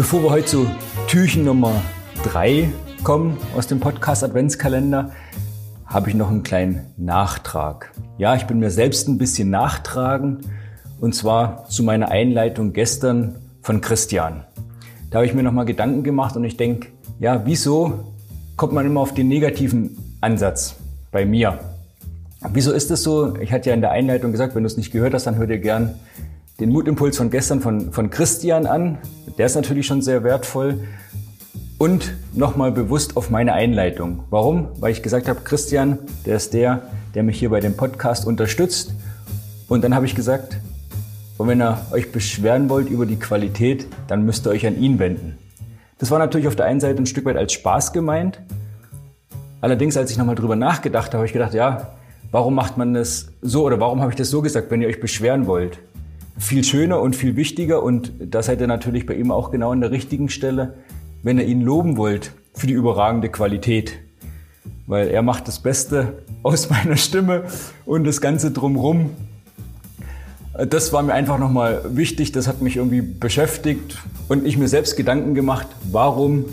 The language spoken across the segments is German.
Bevor wir heute zu Türchen Nummer 3 kommen aus dem Podcast Adventskalender, habe ich noch einen kleinen Nachtrag. Ja, ich bin mir selbst ein bisschen nachtragend und zwar zu meiner Einleitung gestern von Christian. Da habe ich mir nochmal Gedanken gemacht und ich denke, ja, wieso kommt man immer auf den negativen Ansatz bei mir? Wieso ist das so? Ich hatte ja in der Einleitung gesagt, wenn du es nicht gehört hast, dann hör dir gern den Mutimpuls von gestern von, von Christian an. Der ist natürlich schon sehr wertvoll. Und nochmal bewusst auf meine Einleitung. Warum? Weil ich gesagt habe, Christian, der ist der, der mich hier bei dem Podcast unterstützt. Und dann habe ich gesagt, und wenn ihr euch beschweren wollt über die Qualität, dann müsst ihr euch an ihn wenden. Das war natürlich auf der einen Seite ein Stück weit als Spaß gemeint. Allerdings, als ich nochmal drüber nachgedacht habe, habe ich gedacht, ja, warum macht man das so oder warum habe ich das so gesagt, wenn ihr euch beschweren wollt? Viel schöner und viel wichtiger und das seid ihr natürlich bei ihm auch genau an der richtigen Stelle, wenn ihr ihn loben wollt für die überragende Qualität. Weil er macht das Beste aus meiner Stimme und das Ganze drumrum das war mir einfach nochmal wichtig, das hat mich irgendwie beschäftigt und ich mir selbst Gedanken gemacht, warum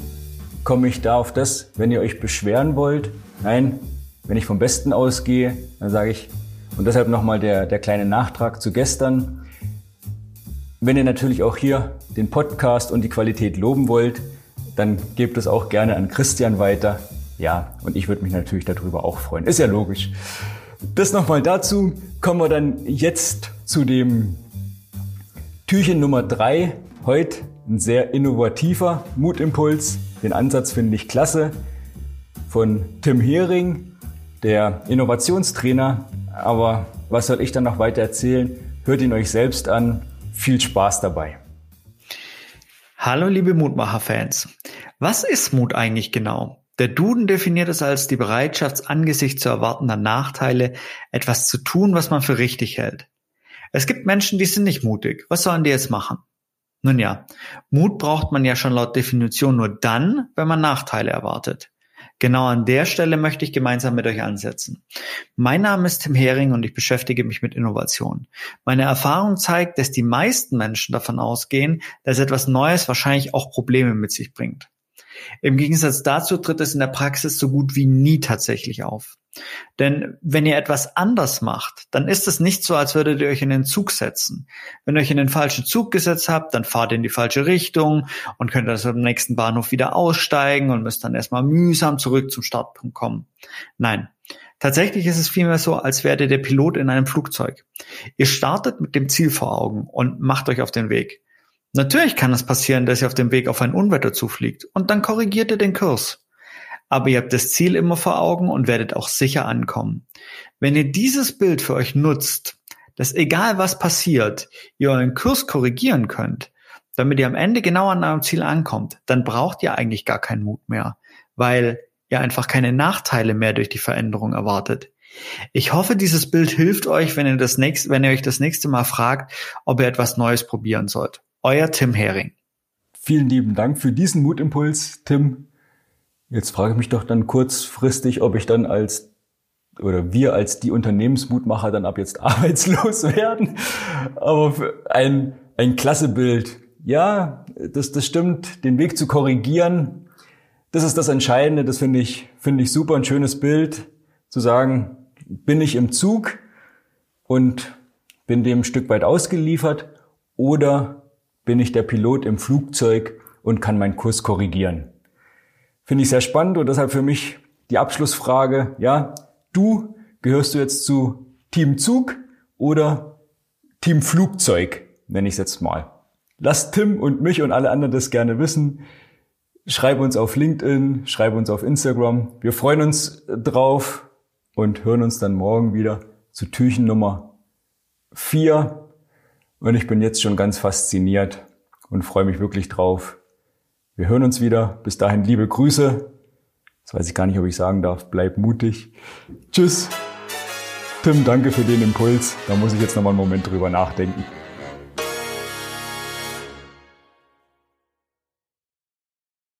komme ich da auf das, wenn ihr euch beschweren wollt? Nein, wenn ich vom Besten ausgehe, dann sage ich, und deshalb nochmal der, der kleine Nachtrag zu gestern. Wenn ihr natürlich auch hier den Podcast und die Qualität loben wollt, dann gebt es auch gerne an Christian weiter. Ja, und ich würde mich natürlich darüber auch freuen. Ist ja logisch. Das nochmal dazu. Kommen wir dann jetzt zu dem Türchen Nummer drei. Heute ein sehr innovativer Mutimpuls. Den Ansatz finde ich klasse. Von Tim Hering, der Innovationstrainer. Aber was soll ich dann noch weiter erzählen? Hört ihn euch selbst an. Viel Spaß dabei. Hallo liebe Mutmacher-Fans. Was ist Mut eigentlich genau? Der Duden definiert es als die Bereitschaft, angesichts zu erwartender Nachteile etwas zu tun, was man für richtig hält. Es gibt Menschen, die sind nicht mutig. Was sollen die jetzt machen? Nun ja, Mut braucht man ja schon laut Definition nur dann, wenn man Nachteile erwartet. Genau an der Stelle möchte ich gemeinsam mit euch ansetzen. Mein Name ist Tim Hering und ich beschäftige mich mit Innovation. Meine Erfahrung zeigt, dass die meisten Menschen davon ausgehen, dass etwas Neues wahrscheinlich auch Probleme mit sich bringt. Im Gegensatz dazu tritt es in der Praxis so gut wie nie tatsächlich auf. Denn wenn ihr etwas anders macht, dann ist es nicht so, als würdet ihr euch in den Zug setzen. Wenn ihr euch in den falschen Zug gesetzt habt, dann fahrt ihr in die falsche Richtung und könnt also am nächsten Bahnhof wieder aussteigen und müsst dann erstmal mühsam zurück zum Startpunkt kommen. Nein. Tatsächlich ist es vielmehr so, als wäre der Pilot in einem Flugzeug. Ihr startet mit dem Ziel vor Augen und macht euch auf den Weg. Natürlich kann es passieren, dass ihr auf dem Weg auf ein Unwetter zufliegt und dann korrigiert ihr den Kurs. Aber ihr habt das Ziel immer vor Augen und werdet auch sicher ankommen. Wenn ihr dieses Bild für euch nutzt, dass egal was passiert, ihr euren Kurs korrigieren könnt, damit ihr am Ende genau an eurem Ziel ankommt, dann braucht ihr eigentlich gar keinen Mut mehr, weil ihr einfach keine Nachteile mehr durch die Veränderung erwartet. Ich hoffe, dieses Bild hilft euch, wenn ihr das nächste, wenn ihr euch das nächste Mal fragt, ob ihr etwas Neues probieren sollt. Euer Tim Hering. Vielen lieben Dank für diesen Mutimpuls, Tim. Jetzt frage ich mich doch dann kurzfristig, ob ich dann als oder wir als die Unternehmensmutmacher dann ab jetzt arbeitslos werden. Aber ein, ein klasse Bild. Ja, das, das stimmt. Den Weg zu korrigieren, das ist das Entscheidende. Das finde ich, finde ich super. Ein schönes Bild zu sagen, bin ich im Zug und bin dem ein Stück weit ausgeliefert oder bin ich der Pilot im Flugzeug und kann meinen Kurs korrigieren. Finde ich sehr spannend und deshalb für mich die Abschlussfrage, ja, du gehörst du jetzt zu Team Zug oder Team Flugzeug, nenne ich es jetzt mal. Lass Tim und mich und alle anderen das gerne wissen. Schreib uns auf LinkedIn, schreib uns auf Instagram. Wir freuen uns drauf und hören uns dann morgen wieder zu Türchen Nummer 4 und ich bin jetzt schon ganz fasziniert und freue mich wirklich drauf. Wir hören uns wieder. Bis dahin liebe Grüße. Jetzt weiß ich gar nicht, ob ich sagen darf. Bleib mutig. Tschüss. Tim, danke für den Impuls. Da muss ich jetzt noch mal einen Moment drüber nachdenken.